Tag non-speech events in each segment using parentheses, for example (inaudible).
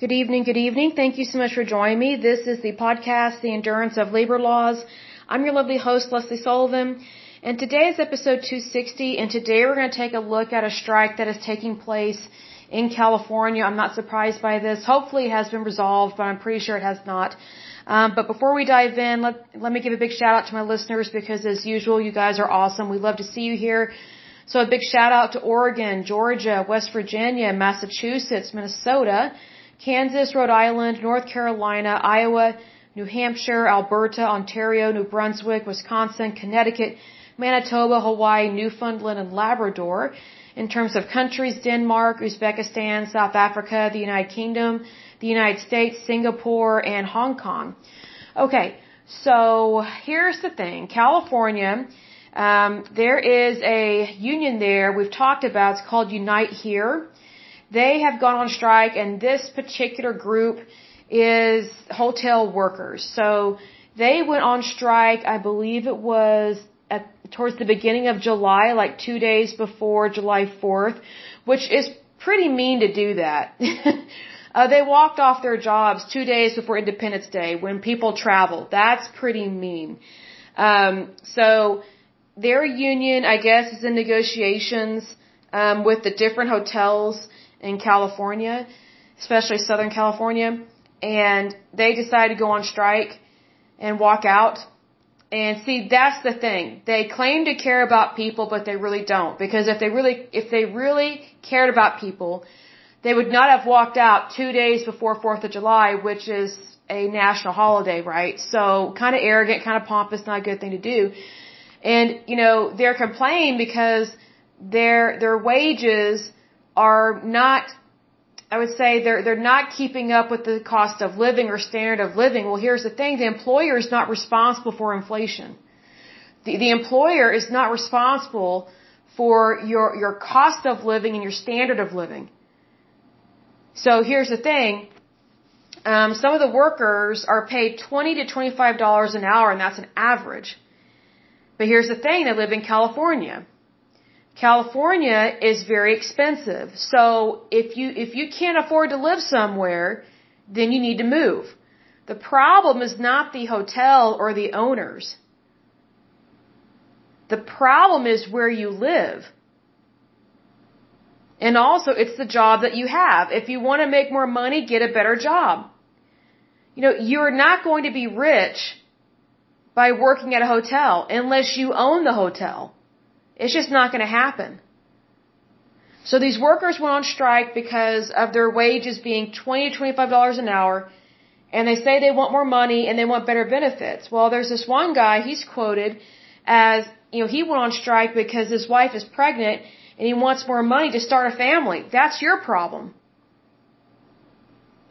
Good evening, good evening. Thank you so much for joining me. This is the podcast, The Endurance of Labor Laws. I'm your lovely host, Lesley Sullivan, and today is episode 260, and today we're going to take a look at a strike that is taking place in California. I'm not surprised by this. Hopefully it has been resolved, but I'm pretty sure it has not. Um, but before we dive in, let, let me give a big shout out to my listeners because as usual, you guys are awesome. We love to see you here. So a big shout out to Oregon, Georgia, West Virginia, Massachusetts, Minnesota, Kansas, Rhode Island, North Carolina, Iowa, New Hampshire, Alberta, Ontario, New Brunswick, Wisconsin, Connecticut, Manitoba, Hawaii, Newfoundland, and Labrador. In terms of countries, Denmark, Uzbekistan, South Africa, the United Kingdom, the United States, Singapore, and Hong Kong. Okay, so here's the thing. California, um, there is a union there we've talked about. It's called Unite Here. They have gone on strike, and this particular group is hotel workers. So they went on strike, I believe it was at, towards the beginning of July, like two days before July 4th, which is pretty mean to do that. (laughs) uh, they walked off their jobs two days before Independence Day when people travel. That's pretty mean. Um, so their union, I guess, is in negotiations um, with the different hotels in California, especially Southern California, and they decided to go on strike and walk out. And see, that's the thing. They claim to care about people, but they really don't. Because if they really, if they really cared about people, they would not have walked out two days before 4th of July, which is a national holiday, right? So kind of arrogant, kind of pompous, not a good thing to do. And, you know, they're complaining because their, their wages are not I would say they're they're not keeping up with the cost of living or standard of living. Well, here's the thing: the employer is not responsible for inflation. The the employer is not responsible for your your cost of living and your standard of living. So here's the thing: um, some of the workers are paid twenty to twenty five dollars an hour, and that's an average. But here's the thing: they live in California. California is very expensive. So if you, if you can't afford to live somewhere, then you need to move. The problem is not the hotel or the owners. The problem is where you live. And also, it's the job that you have. If you want to make more money, get a better job. You know, you're not going to be rich by working at a hotel unless you own the hotel. It's just not going to happen. So these workers went on strike because of their wages being twenty to twenty-five dollars an hour, and they say they want more money and they want better benefits. Well, there's this one guy. He's quoted as you know he went on strike because his wife is pregnant and he wants more money to start a family. That's your problem.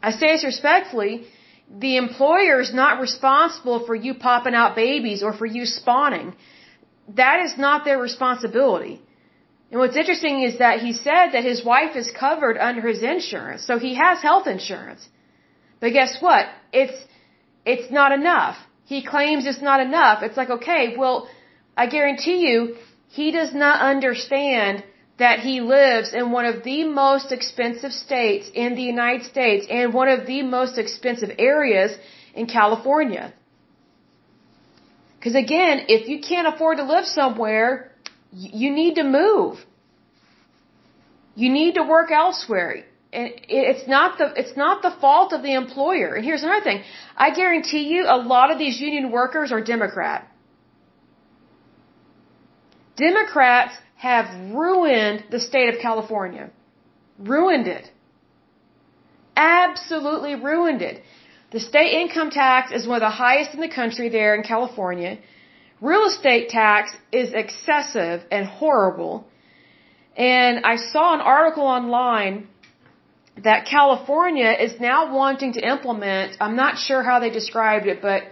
I say this respectfully. The employer is not responsible for you popping out babies or for you spawning that is not their responsibility. And what's interesting is that he said that his wife is covered under his insurance, so he has health insurance. But guess what? It's it's not enough. He claims it's not enough. It's like, okay, well, I guarantee you, he does not understand that he lives in one of the most expensive states in the United States and one of the most expensive areas in California. Because again, if you can't afford to live somewhere, you need to move. You need to work elsewhere. And it's not the it's not the fault of the employer. And here's another thing. I guarantee you a lot of these union workers are Democrat. Democrats have ruined the state of California. Ruined it. Absolutely ruined it. The state income tax is one of the highest in the country there in California. Real estate tax is excessive and horrible. And I saw an article online that California is now wanting to implement, I'm not sure how they described it, but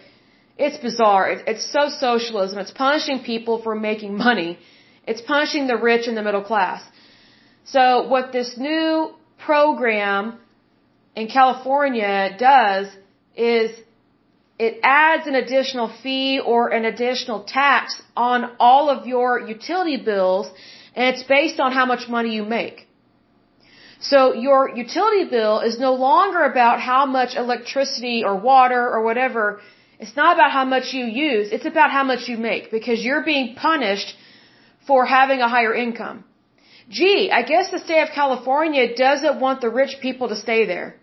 it's bizarre. It's so socialism. It's punishing people for making money. It's punishing the rich and the middle class. So what this new program in California does is it adds an additional fee or an additional tax on all of your utility bills and it's based on how much money you make. So your utility bill is no longer about how much electricity or water or whatever. It's not about how much you use. It's about how much you make because you're being punished for having a higher income. Gee, I guess the state of California doesn't want the rich people to stay there.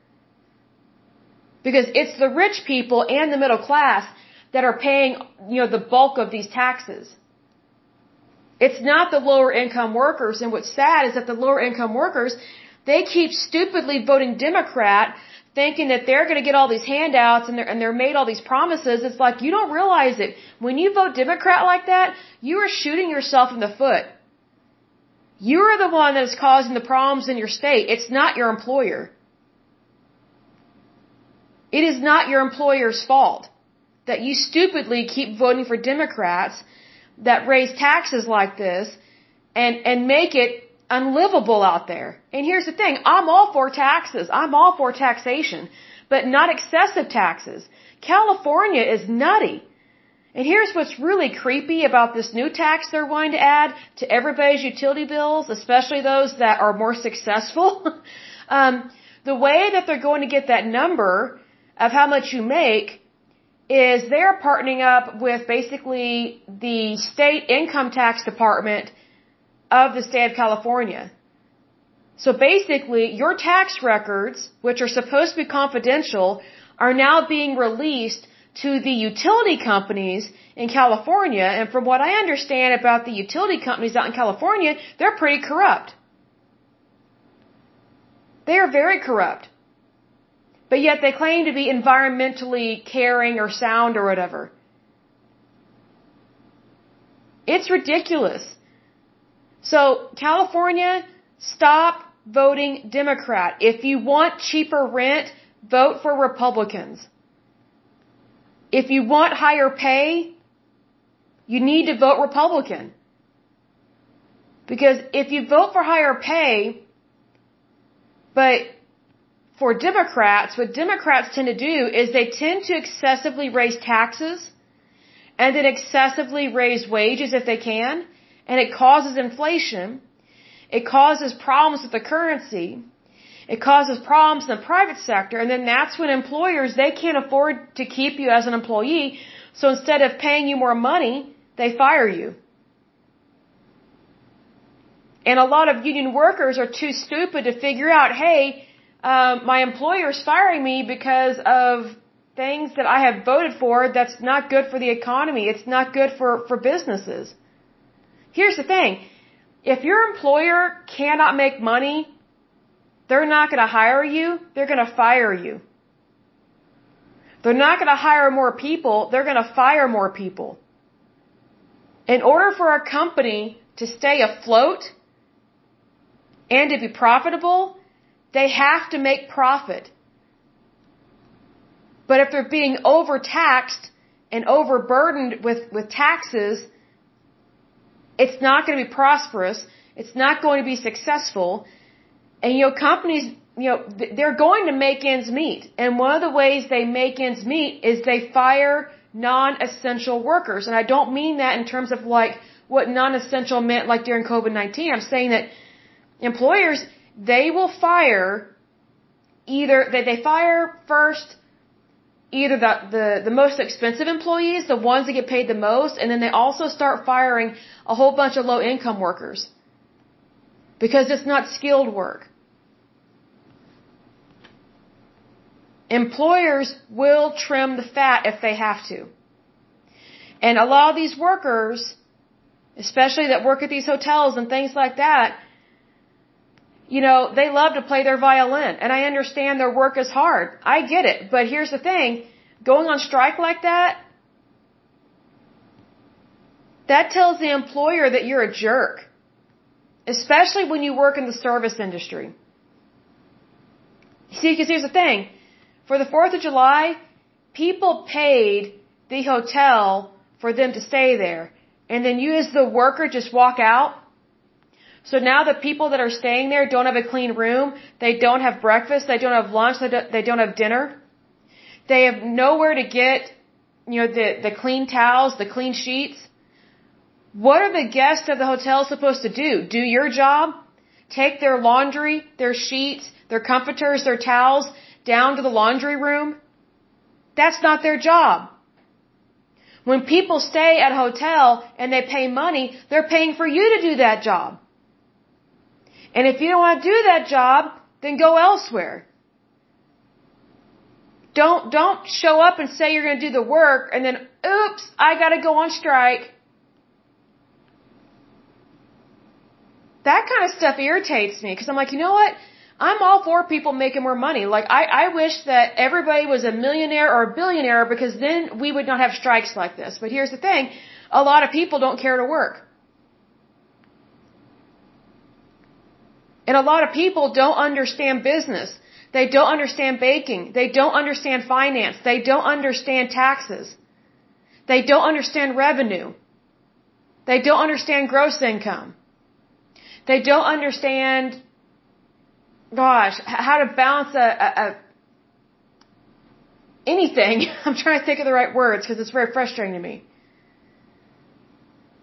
Because it's the rich people and the middle class that are paying, you know, the bulk of these taxes. It's not the lower income workers. And what's sad is that the lower income workers, they keep stupidly voting Democrat, thinking that they're going to get all these handouts and they're, and they're made all these promises. It's like you don't realize it. When you vote Democrat like that, you are shooting yourself in the foot. You are the one that is causing the problems in your state. It's not your employer. It is not your employer's fault that you stupidly keep voting for Democrats that raise taxes like this and, and make it unlivable out there. And here's the thing, I'm all for taxes. I'm all for taxation, but not excessive taxes. California is nutty. And here's what's really creepy about this new tax they're going to add to everybody's utility bills, especially those that are more successful. (laughs) um, the way that they're going to get that number of how much you make is they're partnering up with basically the state income tax department of the state of California. So basically, your tax records, which are supposed to be confidential, are now being released to the utility companies in California. And from what I understand about the utility companies out in California, they're pretty corrupt. They are very corrupt. But yet they claim to be environmentally caring or sound or whatever. It's ridiculous. So, California, stop voting Democrat. If you want cheaper rent, vote for Republicans. If you want higher pay, you need to vote Republican. Because if you vote for higher pay, but for Democrats, what Democrats tend to do is they tend to excessively raise taxes and then excessively raise wages if they can and it causes inflation. It causes problems with the currency. It causes problems in the private sector, and then that's when employers they can't afford to keep you as an employee. So instead of paying you more money, they fire you. And a lot of union workers are too stupid to figure out, hey, um, my employer is firing me because of things that I have voted for that's not good for the economy. It's not good for, for businesses. Here's the thing. If your employer cannot make money, they're not going to hire you, they're going to fire you. They're not going to hire more people, they're going to fire more people. In order for a company to stay afloat and to be profitable, they have to make profit. But if they're being overtaxed and overburdened with, with taxes, it's not going to be prosperous. It's not going to be successful. And, you know, companies, you know, they're going to make ends meet. And one of the ways they make ends meet is they fire non-essential workers. And I don't mean that in terms of like what non-essential meant like during COVID-19. I'm saying that employers, they will fire either, they, they fire first either the, the, the most expensive employees, the ones that get paid the most, and then they also start firing a whole bunch of low income workers. Because it's not skilled work. Employers will trim the fat if they have to. And a lot of these workers, especially that work at these hotels and things like that, you know, they love to play their violin. And I understand their work is hard. I get it. But here's the thing going on strike like that, that tells the employer that you're a jerk. Especially when you work in the service industry. See, because here's the thing. For the 4th of July, people paid the hotel for them to stay there. And then you as the worker just walk out so now the people that are staying there don't have a clean room, they don't have breakfast, they don't have lunch, they don't have dinner. They have nowhere to get, you know, the, the clean towels, the clean sheets. What are the guests of the hotel supposed to do? Do your job? take their laundry, their sheets, their comforters, their towels down to the laundry room? That's not their job. When people stay at a hotel and they pay money, they're paying for you to do that job. And if you don't want to do that job, then go elsewhere. Don't, don't show up and say you're going to do the work and then, oops, I got to go on strike. That kind of stuff irritates me because I'm like, you know what? I'm all for people making more money. Like, I, I wish that everybody was a millionaire or a billionaire because then we would not have strikes like this. But here's the thing. A lot of people don't care to work. And a lot of people don't understand business. They don't understand baking. They don't understand finance. They don't understand taxes. They don't understand revenue. They don't understand gross income. They don't understand, gosh, how to balance a, a, a anything. (laughs) I'm trying to think of the right words because it's very frustrating to me.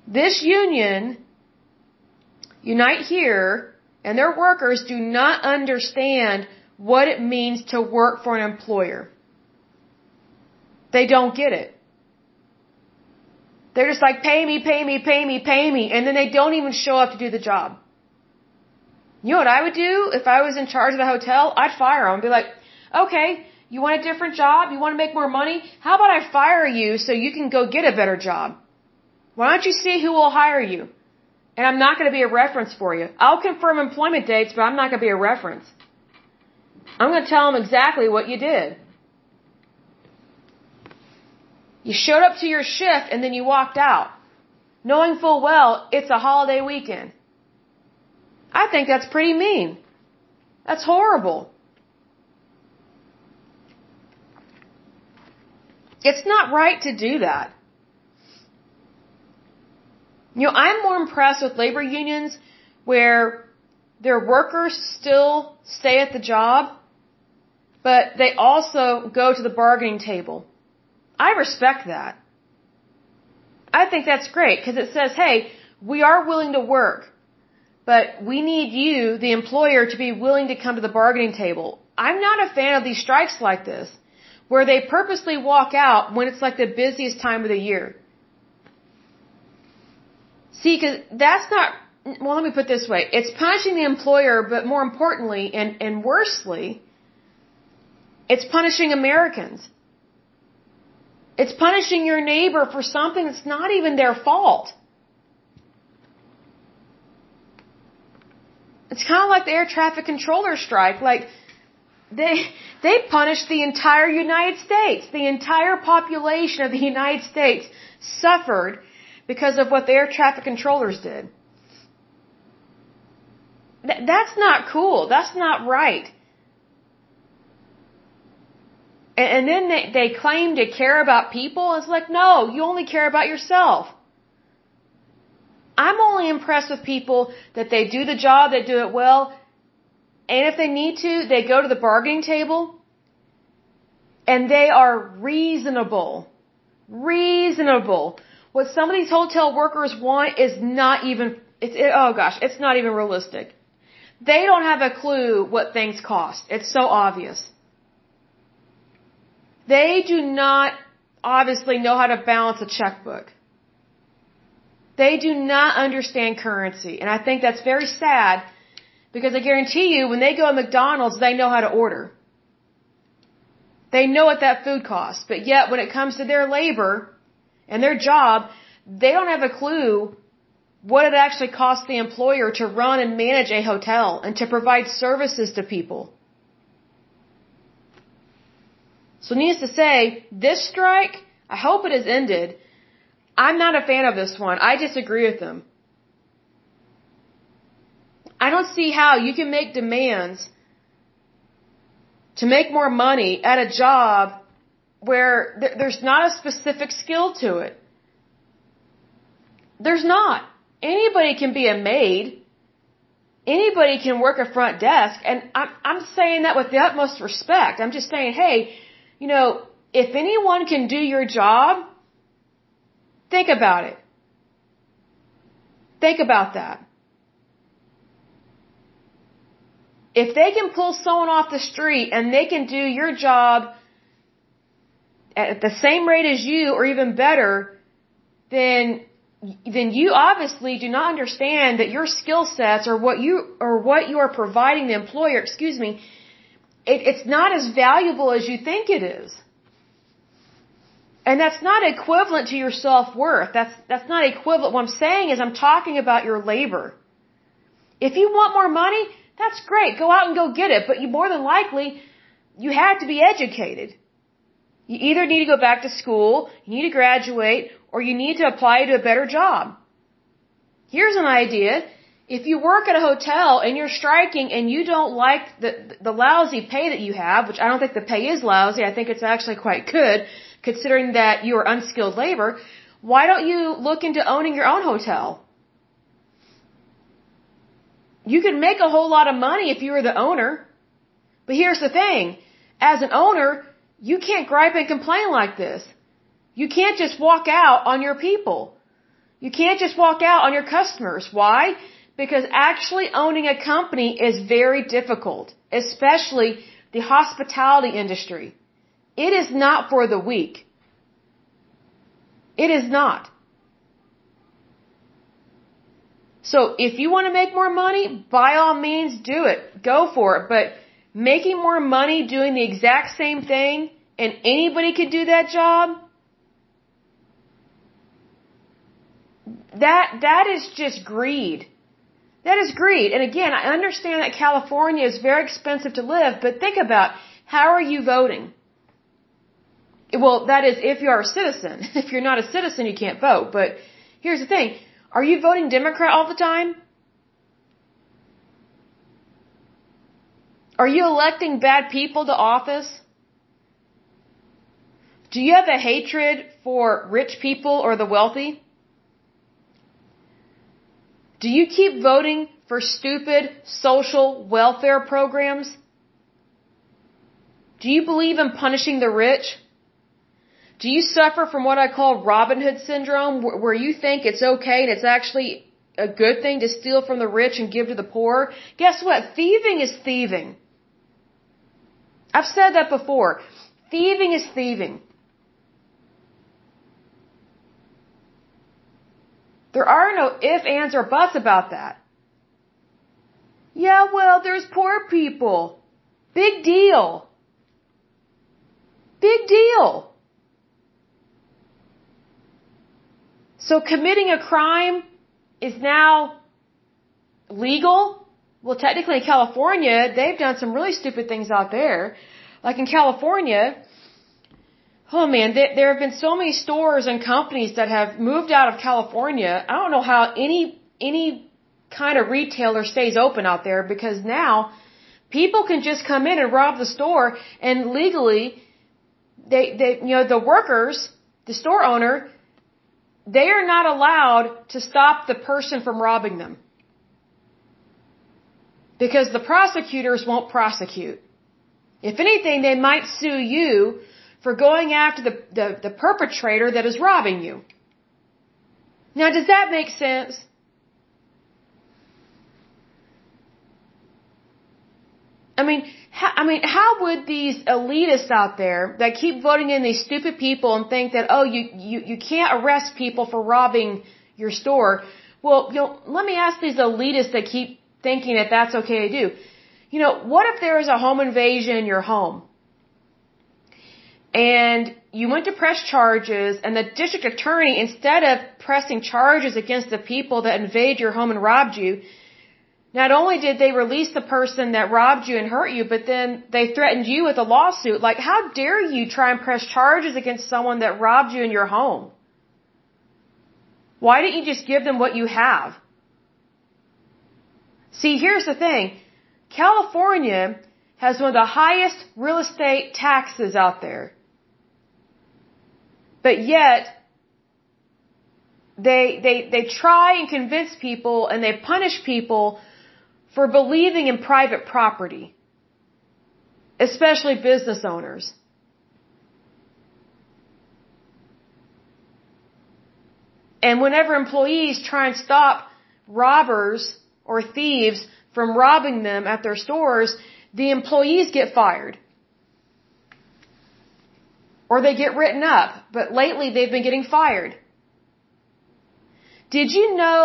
This union, Unite Here, and their workers do not understand what it means to work for an employer. They don't get it. They're just like, pay me, pay me, pay me, pay me, and then they don't even show up to do the job. You know what I would do if I was in charge of the hotel? I'd fire them and be like, okay, you want a different job? You want to make more money? How about I fire you so you can go get a better job? Why don't you see who will hire you? And I'm not going to be a reference for you. I'll confirm employment dates, but I'm not going to be a reference. I'm going to tell them exactly what you did. You showed up to your shift and then you walked out, knowing full well it's a holiday weekend. I think that's pretty mean. That's horrible. It's not right to do that. You know, I'm more impressed with labor unions where their workers still stay at the job, but they also go to the bargaining table. I respect that. I think that's great because it says, hey, we are willing to work, but we need you, the employer, to be willing to come to the bargaining table. I'm not a fan of these strikes like this, where they purposely walk out when it's like the busiest time of the year. See, because that's not, well, let me put this way. It's punishing the employer, but more importantly and, and worsely, it's punishing Americans. It's punishing your neighbor for something that's not even their fault. It's kind of like the air traffic controller strike. Like, they, they punished the entire United States. The entire population of the United States suffered because of what the air traffic controllers did. Th- that's not cool. That's not right. And, and then they, they claim to care about people. It's like, no, you only care about yourself. I'm only impressed with people that they do the job, they do it well, and if they need to, they go to the bargaining table and they are reasonable. Reasonable. What some of these hotel workers want is not even, it's, it, oh gosh, it's not even realistic. They don't have a clue what things cost. It's so obvious. They do not obviously know how to balance a checkbook. They do not understand currency. And I think that's very sad because I guarantee you when they go to McDonald's, they know how to order. They know what that food costs. But yet when it comes to their labor, and their job, they don't have a clue what it actually costs the employer to run and manage a hotel and to provide services to people. So needless to say, this strike, I hope it has ended. I'm not a fan of this one. I disagree with them. I don't see how you can make demands to make more money at a job where th- there's not a specific skill to it. There's not. Anybody can be a maid. Anybody can work a front desk. And I'm, I'm saying that with the utmost respect. I'm just saying, hey, you know, if anyone can do your job, think about it. Think about that. If they can pull someone off the street and they can do your job at the same rate as you or even better, then then you obviously do not understand that your skill sets or what you or what you are providing the employer, excuse me, it, it's not as valuable as you think it is. And that's not equivalent to your self-worth. That's, that's not equivalent. What I'm saying is I'm talking about your labor. If you want more money, that's great. Go out and go get it. But you more than likely, you have to be educated. You either need to go back to school, you need to graduate, or you need to apply to a better job. Here's an idea. If you work at a hotel and you're striking and you don't like the, the lousy pay that you have, which I don't think the pay is lousy, I think it's actually quite good, considering that you are unskilled labor, why don't you look into owning your own hotel? You could make a whole lot of money if you were the owner. But here's the thing. As an owner, you can't gripe and complain like this. You can't just walk out on your people. You can't just walk out on your customers. Why? Because actually owning a company is very difficult, especially the hospitality industry. It is not for the weak. It is not. So if you want to make more money, by all means do it. Go for it. But making more money doing the exact same thing and anybody could do that job, that, that is just greed. That is greed. And again, I understand that California is very expensive to live, but think about how are you voting? Well, that is if you are a citizen. (laughs) If you're not a citizen, you can't vote. But here's the thing. Are you voting Democrat all the time? Are you electing bad people to office? Do you have a hatred for rich people or the wealthy? Do you keep voting for stupid social welfare programs? Do you believe in punishing the rich? Do you suffer from what I call Robin Hood syndrome, where you think it's okay and it's actually a good thing to steal from the rich and give to the poor? Guess what? Thieving is thieving. I've said that before. Thieving is thieving. There are no if, ands, or buts about that. Yeah, well, there's poor people. Big deal. Big deal. So committing a crime is now legal? Well, technically in California, they've done some really stupid things out there. Like in California, oh man, there, there have been so many stores and companies that have moved out of California. I don't know how any, any kind of retailer stays open out there because now people can just come in and rob the store and legally they, they, you know, the workers, the store owner, they are not allowed to stop the person from robbing them. Because the prosecutors won't prosecute. If anything, they might sue you for going after the, the, the perpetrator that is robbing you. Now, does that make sense? I mean, how, I mean, how would these elitists out there that keep voting in these stupid people and think that, oh, you, you, you can't arrest people for robbing your store? Well, you know, let me ask these elitists that keep thinking that that's okay to do. You know, what if there is a home invasion in your home? And you went to press charges and the district attorney, instead of pressing charges against the people that invade your home and robbed you, not only did they release the person that robbed you and hurt you, but then they threatened you with a lawsuit. Like, how dare you try and press charges against someone that robbed you in your home? Why didn't you just give them what you have? See, here's the thing. California has one of the highest real estate taxes out there. But yet, they, they, they try and convince people and they punish people for believing in private property, especially business owners. And whenever employees try and stop robbers or thieves from robbing them at their stores, the employees get fired. Or they get written up. But lately they've been getting fired. Did you know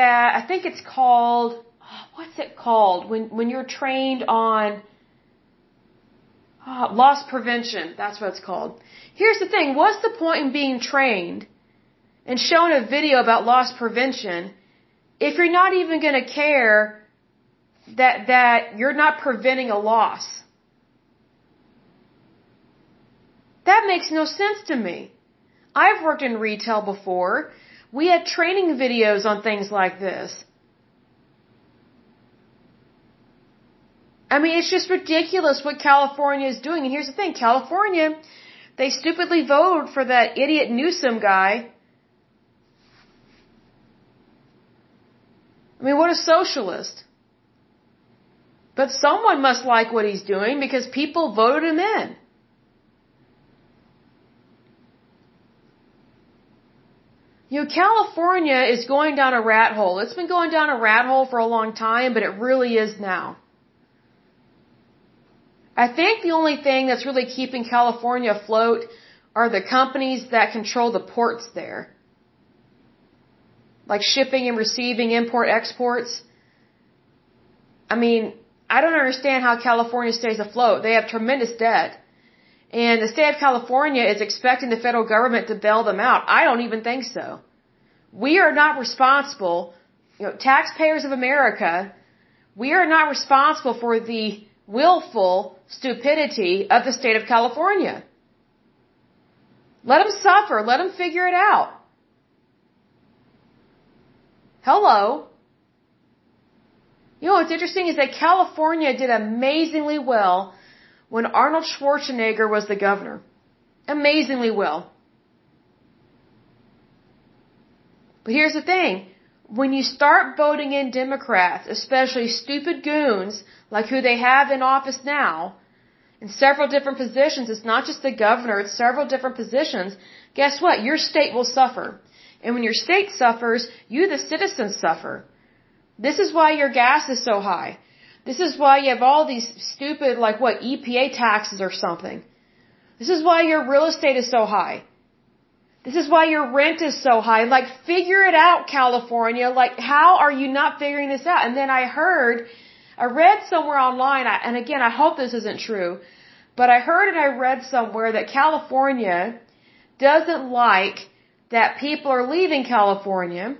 that, I think it's called, uh, what's it called? When, when you're trained on oh, loss prevention. That's what it's called. Here's the thing. What's the point in being trained and shown a video about loss prevention if you're not even going to care that that you're not preventing a loss. That makes no sense to me. I've worked in retail before. We had training videos on things like this. I mean, it's just ridiculous what California is doing. And here's the thing California, they stupidly voted for that idiot Newsom guy. I mean, what a socialist. But someone must like what he's doing because people voted him in. You know, California is going down a rat hole. It's been going down a rat hole for a long time, but it really is now. I think the only thing that's really keeping California afloat are the companies that control the ports there. Like shipping and receiving import exports. I mean, I don't understand how California stays afloat. They have tremendous debt. And the state of California is expecting the federal government to bail them out. I don't even think so. We are not responsible, you know, taxpayers of America, we are not responsible for the willful stupidity of the state of California. Let them suffer. Let them figure it out. Hello. You know what's interesting is that California did amazingly well when Arnold Schwarzenegger was the governor. Amazingly well. But here's the thing. When you start voting in Democrats, especially stupid goons like who they have in office now, in several different positions, it's not just the governor, it's several different positions, guess what? Your state will suffer. And when your state suffers, you the citizens suffer. This is why your gas is so high. This is why you have all these stupid, like what, EPA taxes or something. This is why your real estate is so high. This is why your rent is so high. Like, figure it out, California. Like, how are you not figuring this out? And then I heard, I read somewhere online, and again, I hope this isn't true, but I heard and I read somewhere that California doesn't like that people are leaving California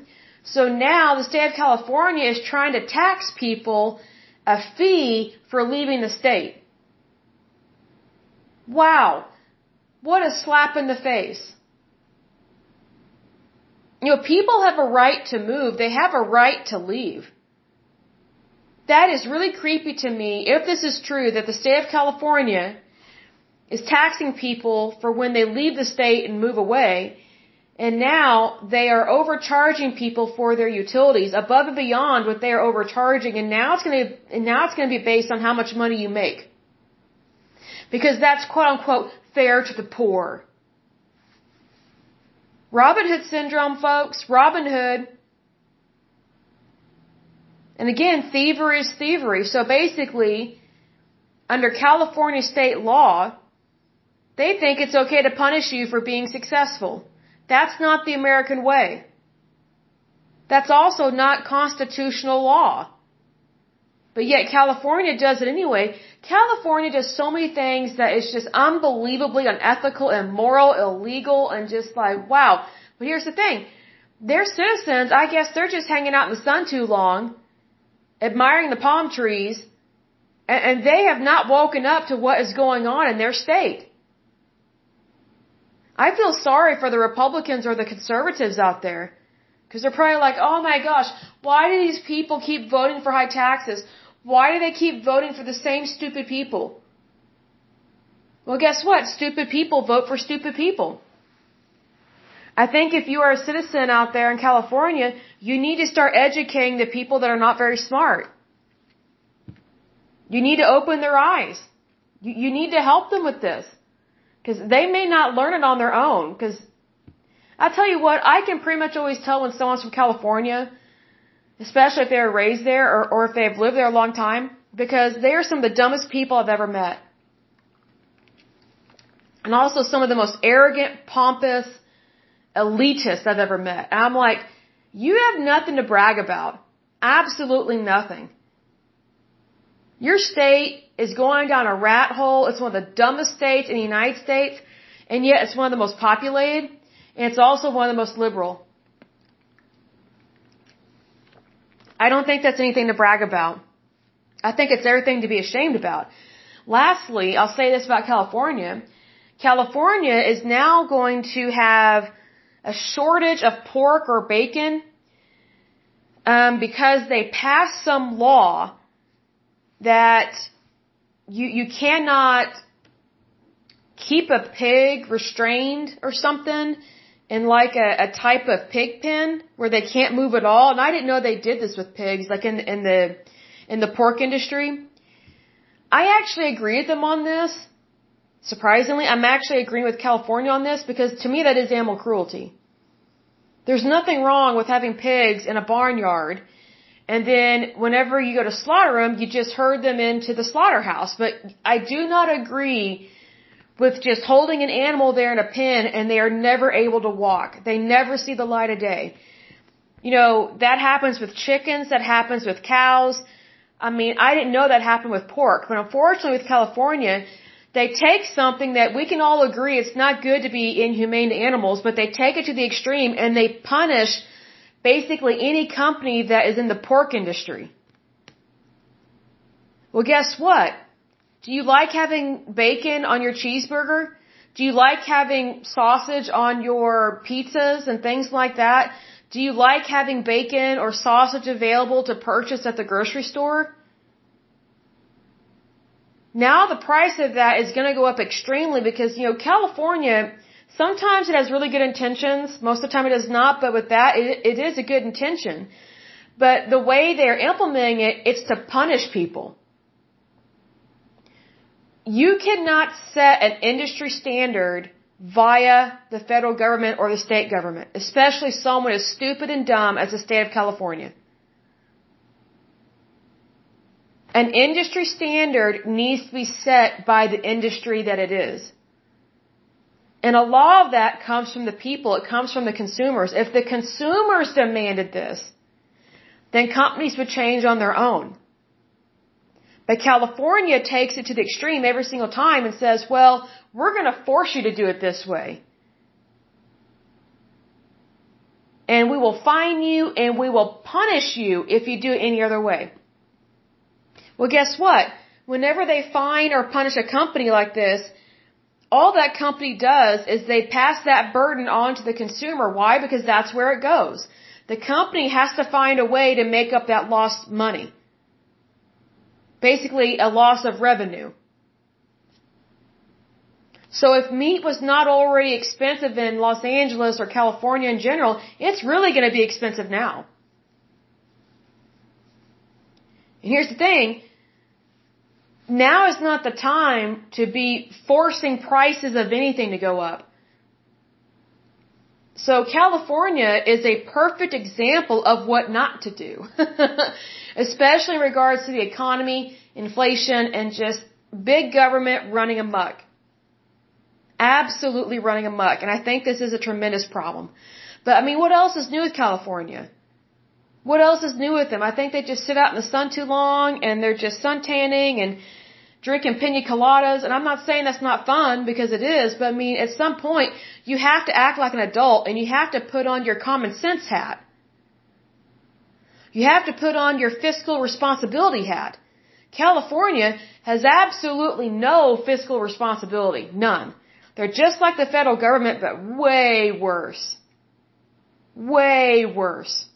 so now the state of California is trying to tax people a fee for leaving the state. Wow. What a slap in the face. You know, people have a right to move. They have a right to leave. That is really creepy to me if this is true that the state of California is taxing people for when they leave the state and move away and now they are overcharging people for their utilities above and beyond what they are overcharging. And now it's going to, and now it's going to be based on how much money you make. Because that's quote unquote fair to the poor. Robin Hood syndrome, folks. Robin Hood. And again, thievery is thievery. So basically, under California state law, they think it's okay to punish you for being successful. That's not the American way. That's also not constitutional law. But yet California does it anyway. California does so many things that it's just unbelievably unethical, and immoral, illegal, and just like, wow. But here's the thing. Their citizens, I guess they're just hanging out in the sun too long, admiring the palm trees, and, and they have not woken up to what is going on in their state. I feel sorry for the Republicans or the conservatives out there. Because they're probably like, oh my gosh, why do these people keep voting for high taxes? Why do they keep voting for the same stupid people? Well, guess what? Stupid people vote for stupid people. I think if you are a citizen out there in California, you need to start educating the people that are not very smart. You need to open their eyes. You, you need to help them with this. Because they may not learn it on their own. Because I tell you what, I can pretty much always tell when someone's from California. especially if they were raised there or, or if they've lived there a long time, because they are some of the dumbest people I've ever met. And also some of the most arrogant, pompous, elitists I've ever met. And I'm like, you have nothing to brag about. Absolutely nothing. Your state is going down a rat hole. It's one of the dumbest states in the United States, and yet it's one of the most populated, and it's also one of the most liberal. I don't think that's anything to brag about. I think it's everything to be ashamed about. Lastly, I'll say this about California. California is now going to have a shortage of pork or bacon um, because they passed some law that you you cannot keep a pig restrained or something in like a, a type of pig pen where they can't move at all. And I didn't know they did this with pigs, like in in the in the pork industry. I actually agree with them on this. Surprisingly, I'm actually agreeing with California on this because to me that is animal cruelty. There's nothing wrong with having pigs in a barnyard and then whenever you go to slaughter them, you just herd them into the slaughterhouse. But I do not agree with just holding an animal there in a pen and they are never able to walk. They never see the light of day. You know, that happens with chickens, that happens with cows. I mean, I didn't know that happened with pork, but unfortunately with California, they take something that we can all agree it's not good to be inhumane to animals, but they take it to the extreme and they punish basically any company that is in the pork industry. Well, guess what? Do you like having bacon on your cheeseburger? Do you like having sausage on your pizzas and things like that? Do you like having bacon or sausage available to purchase at the grocery store? Now the price of that is going to go up extremely because, you know, California Sometimes it has really good intentions. Most of the time it does not, but with that, it, it is a good intention. But the way they're implementing it, it's to punish people. You cannot set an industry standard via the federal government or the state government, especially someone as stupid and dumb as the state of California. An industry standard needs to be set by the industry that it is. And a lot of that comes from the people, it comes from the consumers. If the consumers demanded this, then companies would change on their own. But California takes it to the extreme every single time and says, well, we're going to force you to do it this way. And we will fine you and we will punish you if you do it any other way. Well, guess what? Whenever they fine or punish a company like this, all that company does is they pass that burden on to the consumer. Why? Because that's where it goes. The company has to find a way to make up that lost money. Basically, a loss of revenue. So if meat was not already expensive in Los Angeles or California in general, it's really going to be expensive now. And here's the thing, now is not the time to be forcing prices of anything to go up. So California is a perfect example of what not to do, (laughs) especially in regards to the economy, inflation, and just big government running amok. Absolutely running amok. And I think this is a tremendous problem. But I mean, what else is new with California? What else is new with them? I think they just sit out in the sun too long and they're just sun tanning and drinking pina coladas. And I'm not saying that's not fun because it is, but I mean, at some point, you have to act like an adult and you have to put on your common sense hat. You have to put on your fiscal responsibility hat. California has absolutely no fiscal responsibility. None. They're just like the federal government, but way worse. Way worse.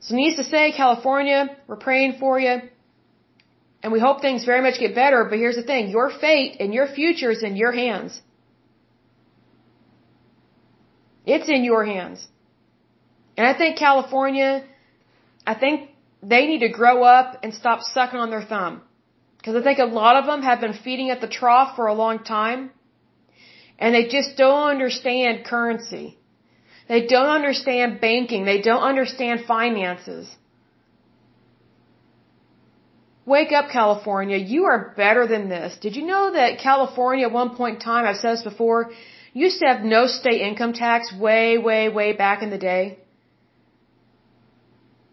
So needs to say, California, we're praying for you. And we hope things very much get better, but here's the thing your fate and your future is in your hands. It's in your hands. And I think California, I think they need to grow up and stop sucking on their thumb. Because I think a lot of them have been feeding at the trough for a long time. And they just don't understand currency. They don't understand banking. They don't understand finances. Wake up, California. You are better than this. Did you know that California at one point in time, I've said this before, used to have no state income tax way, way, way back in the day?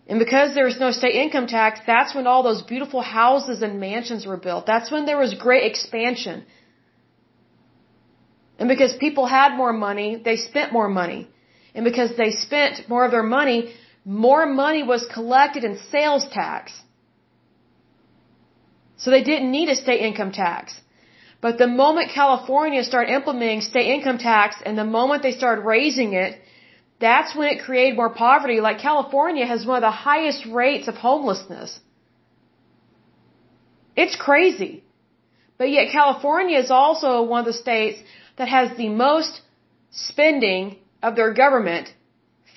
And because there was no state income tax, that's when all those beautiful houses and mansions were built. That's when there was great expansion. And because people had more money, they spent more money. And because they spent more of their money, more money was collected in sales tax. So they didn't need a state income tax. But the moment California started implementing state income tax and the moment they started raising it, that's when it created more poverty. Like California has one of the highest rates of homelessness. It's crazy. But yet California is also one of the states that has the most spending of their government,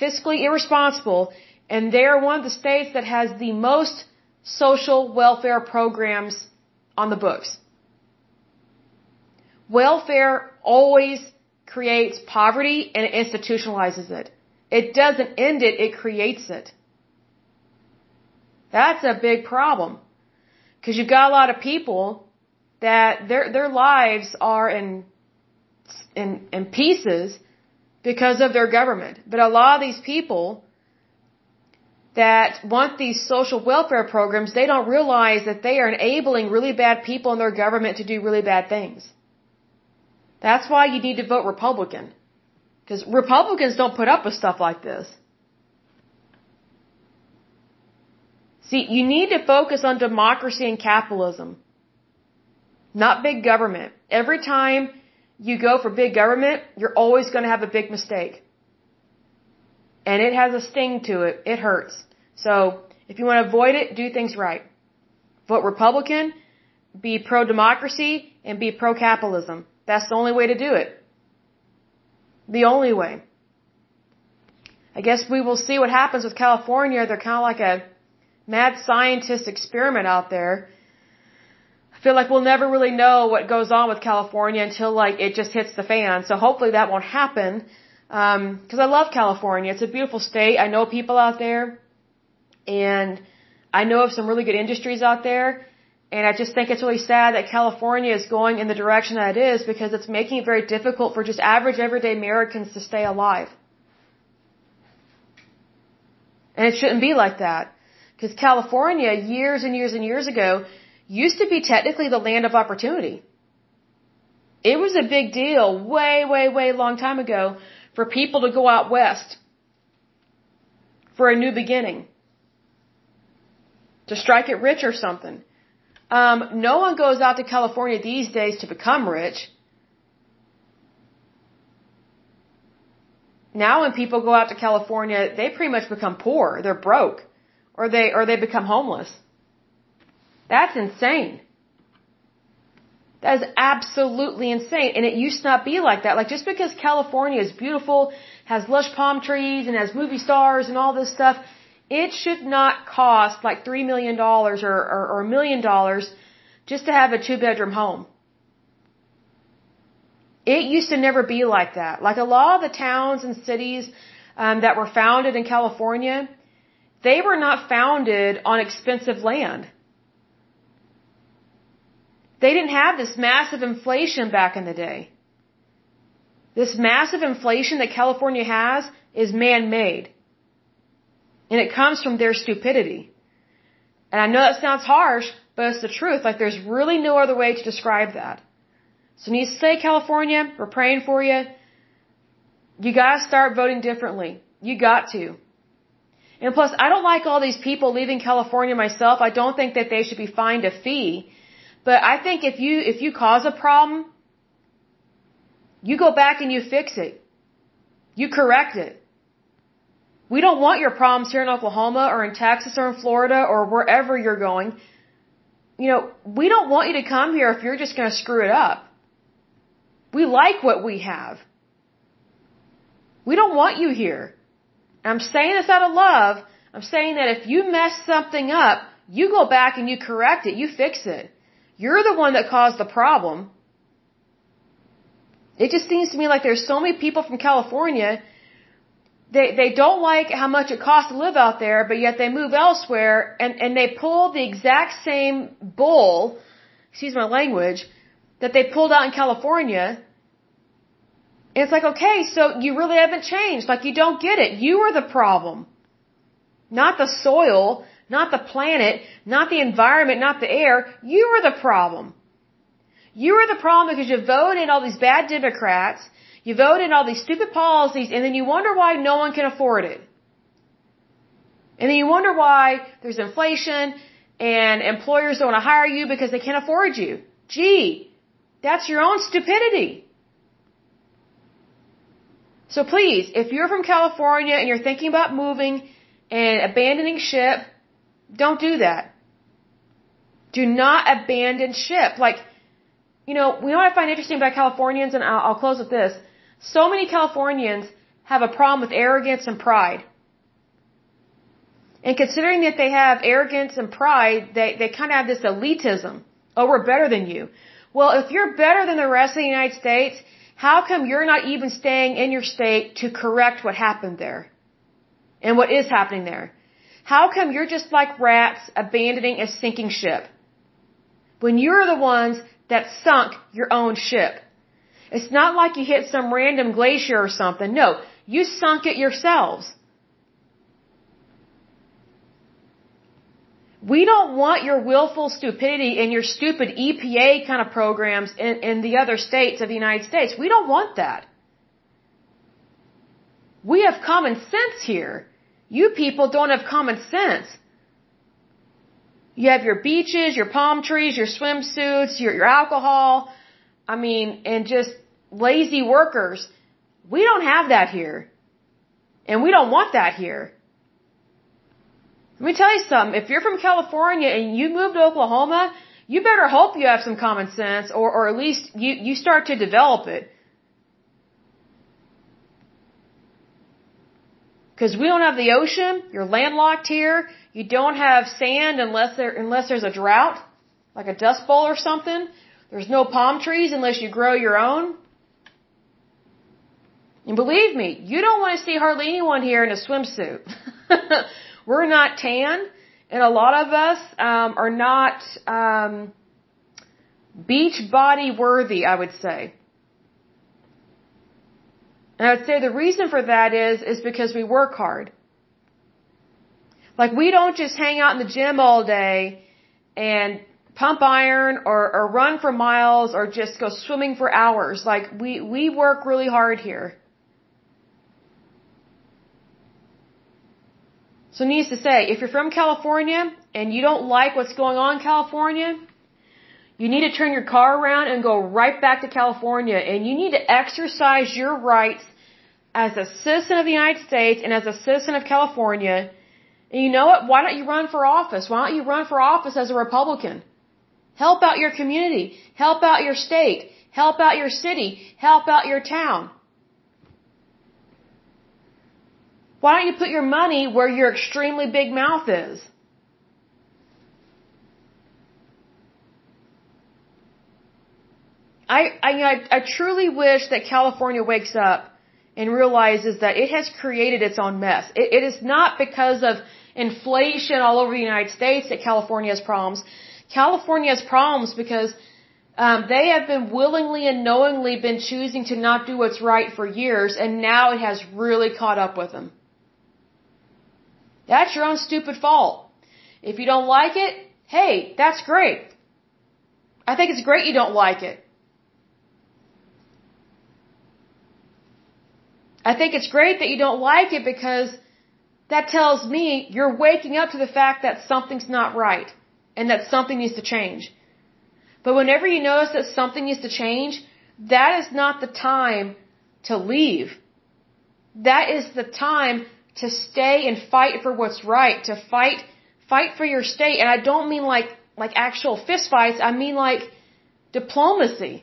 fiscally irresponsible, and they're one of the states that has the most social welfare programs on the books. Welfare always creates poverty and it institutionalizes it. It doesn't end it, it creates it. That's a big problem. Because you've got a lot of people that their their lives are in in in pieces because of their government. But a lot of these people that want these social welfare programs, they don't realize that they are enabling really bad people in their government to do really bad things. That's why you need to vote Republican. Because Republicans don't put up with stuff like this. See, you need to focus on democracy and capitalism, not big government. Every time you go for big government, you're always going to have a big mistake. And it has a sting to it. It hurts. So, if you want to avoid it, do things right. Vote Republican, be pro-democracy, and be pro-capitalism. That's the only way to do it. The only way. I guess we will see what happens with California. They're kind of like a mad scientist experiment out there. I feel like we'll never really know what goes on with California until like it just hits the fan. So hopefully that won't happen. Um, cause I love California. It's a beautiful state. I know people out there and I know of some really good industries out there. And I just think it's really sad that California is going in the direction that it is because it's making it very difficult for just average everyday Americans to stay alive. And it shouldn't be like that. Because California, years and years and years ago, used to be technically the land of opportunity. It was a big deal way, way, way long time ago for people to go out west for a new beginning. To strike it rich or something. Um, no one goes out to California these days to become rich. Now when people go out to California, they pretty much become poor. They're broke. Or they, or they become homeless. That's insane. That is absolutely insane. And it used to not be like that. Like just because California is beautiful, has lush palm trees, and has movie stars and all this stuff, it should not cost like three million dollars or, or, or a million dollars just to have a two bedroom home. It used to never be like that. Like a lot of the towns and cities um, that were founded in California, they were not founded on expensive land. They didn't have this massive inflation back in the day. This massive inflation that California has is man made. And it comes from their stupidity. And I know that sounds harsh, but it's the truth. Like there's really no other way to describe that. So when you say California, we're praying for you. You gotta start voting differently. You got to. And plus, I don't like all these people leaving California myself. I don't think that they should be fined a fee. But I think if you, if you cause a problem, you go back and you fix it. You correct it. We don't want your problems here in Oklahoma or in Texas or in Florida or wherever you're going. You know, we don't want you to come here if you're just going to screw it up. We like what we have. We don't want you here. I'm saying this out of love. I'm saying that if you mess something up, you go back and you correct it, you fix it. You're the one that caused the problem. It just seems to me like there's so many people from California they they don't like how much it costs to live out there, but yet they move elsewhere and and they pull the exact same bull, excuse my language, that they pulled out in California. And it's like, okay, so you really haven't changed. Like you don't get it. You are the problem. Not the soil, not the planet, not the environment, not the air. You are the problem. You are the problem because you voted in all these bad Democrats you vote in all these stupid policies and then you wonder why no one can afford it. And then you wonder why there's inflation and employers don't want to hire you because they can't afford you. Gee, that's your own stupidity. So please, if you're from California and you're thinking about moving and abandoning ship, don't do that. Do not abandon ship. Like, you know, we know what I find interesting about Californians, and I'll, I'll close with this. So many Californians have a problem with arrogance and pride. And considering that they have arrogance and pride, they, they kind of have this elitism. Oh, we're better than you. Well, if you're better than the rest of the United States, how come you're not even staying in your state to correct what happened there? And what is happening there? How come you're just like rats abandoning a sinking ship? When you're the ones that sunk your own ship. It's not like you hit some random glacier or something. No, you sunk it yourselves. We don't want your willful stupidity and your stupid EPA kind of programs in, in the other states of the United States. We don't want that. We have common sense here. You people don't have common sense. You have your beaches, your palm trees, your swimsuits, your, your alcohol, I mean, and just lazy workers. We don't have that here. And we don't want that here. Let me tell you something. If you're from California and you move to Oklahoma, you better hope you have some common sense or, or at least you, you start to develop it. Because we don't have the ocean, you're landlocked here, you don't have sand unless there, unless there's a drought, like a dust bowl or something. There's no palm trees unless you grow your own. And believe me, you don't want to see hardly anyone here in a swimsuit. (laughs) We're not tan, and a lot of us um, are not um, beach body worthy, I would say. And I would say the reason for that is is because we work hard. Like we don't just hang out in the gym all day and pump iron or, or run for miles or just go swimming for hours. Like we, we work really hard here. So needs to say, if you're from California and you don't like what's going on in California, you need to turn your car around and go right back to California and you need to exercise your rights as a citizen of the United States and as a citizen of California. And you know what? Why don't you run for office? Why don't you run for office as a Republican? Help out your community. Help out your state. Help out your city. Help out your town. Why don't you put your money where your extremely big mouth is? I, I, I, truly wish that California wakes up and realizes that it has created its own mess. It, it is not because of inflation all over the United States that California has problems. California has problems because um, they have been willingly and knowingly been choosing to not do what's right for years, and now it has really caught up with them. That's your own stupid fault. If you don't like it, hey, that's great. I think it's great you don't like it. I think it's great that you don't like it because that tells me you're waking up to the fact that something's not right and that something needs to change. But whenever you notice that something needs to change, that is not the time to leave. That is the time to stay and fight for what's right, to fight, fight for your state. And I don't mean like, like actual fist fights. I mean like diplomacy,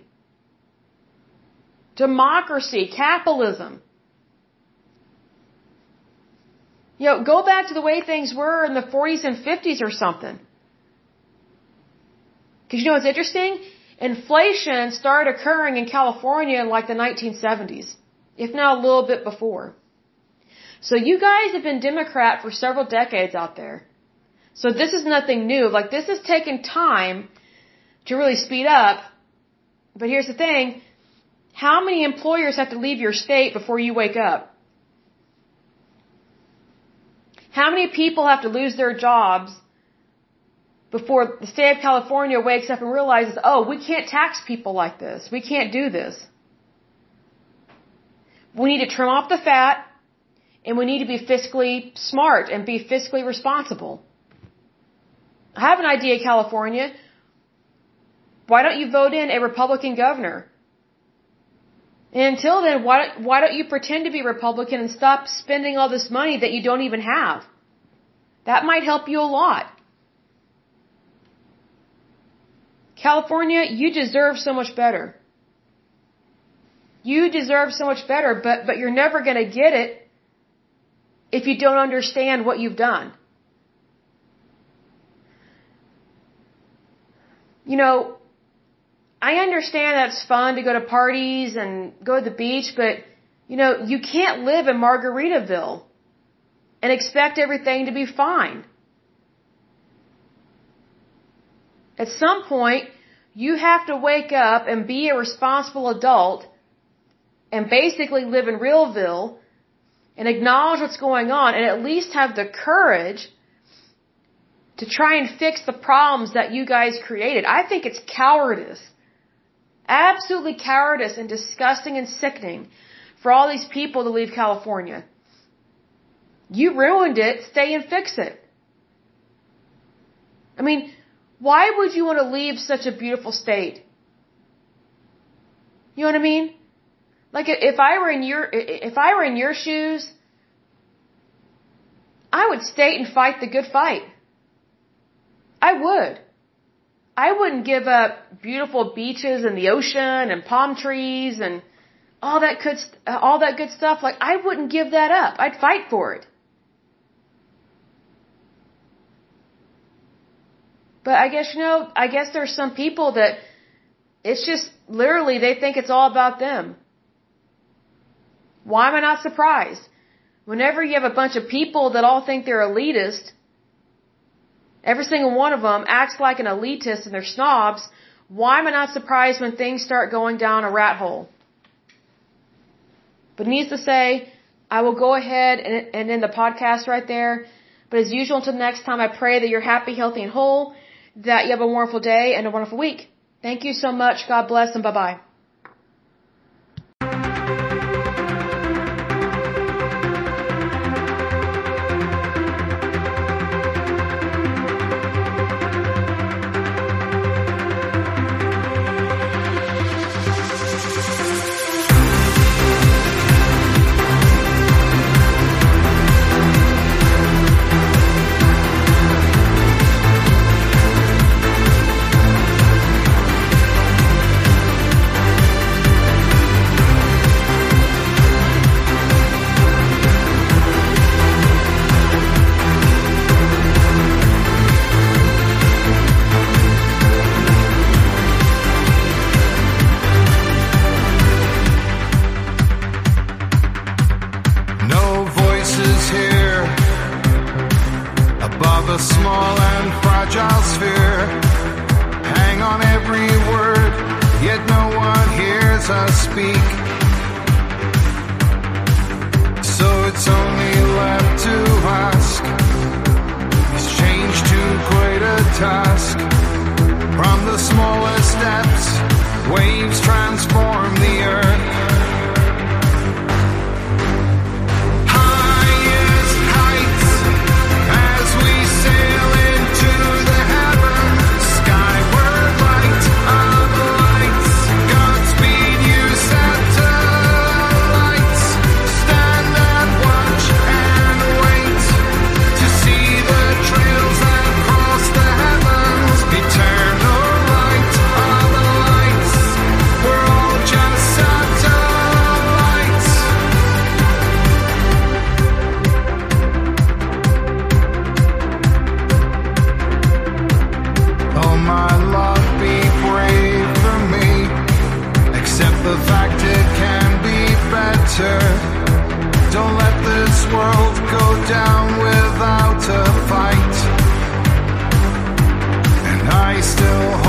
democracy, capitalism. You know, go back to the way things were in the 40s and 50s or something. Because you know what's interesting? Inflation started occurring in California in like the 1970s, if not a little bit before. So you guys have been Democrat for several decades out there. So this is nothing new. Like this has taken time to really speed up. But here's the thing. How many employers have to leave your state before you wake up? How many people have to lose their jobs before the state of California wakes up and realizes, oh, we can't tax people like this. We can't do this. We need to trim off the fat and we need to be fiscally smart and be fiscally responsible. I have an idea, California. Why don't you vote in a Republican governor? And until then, why, why don't you pretend to be Republican and stop spending all this money that you don't even have? That might help you a lot. California, you deserve so much better. You deserve so much better, but, but you're never gonna get it if you don't understand what you've done. you know, I understand that it's fun to go to parties and go to the beach, but, you know, you can't live in Margaritaville and expect everything to be fine. At some point, you have to wake up and be a responsible adult and basically live in realville and acknowledge what's going on and at least have the courage to try and fix the problems that you guys created. I think it's cowardice. Absolutely cowardice and disgusting and sickening for all these people to leave California. You ruined it, stay and fix it. I mean, why would you want to leave such a beautiful state? You know what I mean? Like if I were in your if I were in your shoes, I would stay and fight the good fight. I would. I wouldn't give up beautiful beaches and the ocean and palm trees and all that good uh, all that good stuff. Like I wouldn't give that up. I'd fight for it. But I guess you know, I guess there's some people that it's just literally they think it's all about them. Why am I not surprised? Whenever you have a bunch of people that all think they're elitist Every single one of them acts like an elitist and they're snobs. Why am I not surprised when things start going down a rat hole? But needs to say, I will go ahead and, and end the podcast right there. But as usual, until next time, I pray that you're happy, healthy, and whole, that you have a wonderful day and a wonderful week. Thank you so much. God bless and bye bye. The small and fragile sphere. Hang on every word, yet no one hears us speak. So it's only left to ask. Is change too great a task? From the smallest depths, waves transform the earth. Sun down without a fight. And I still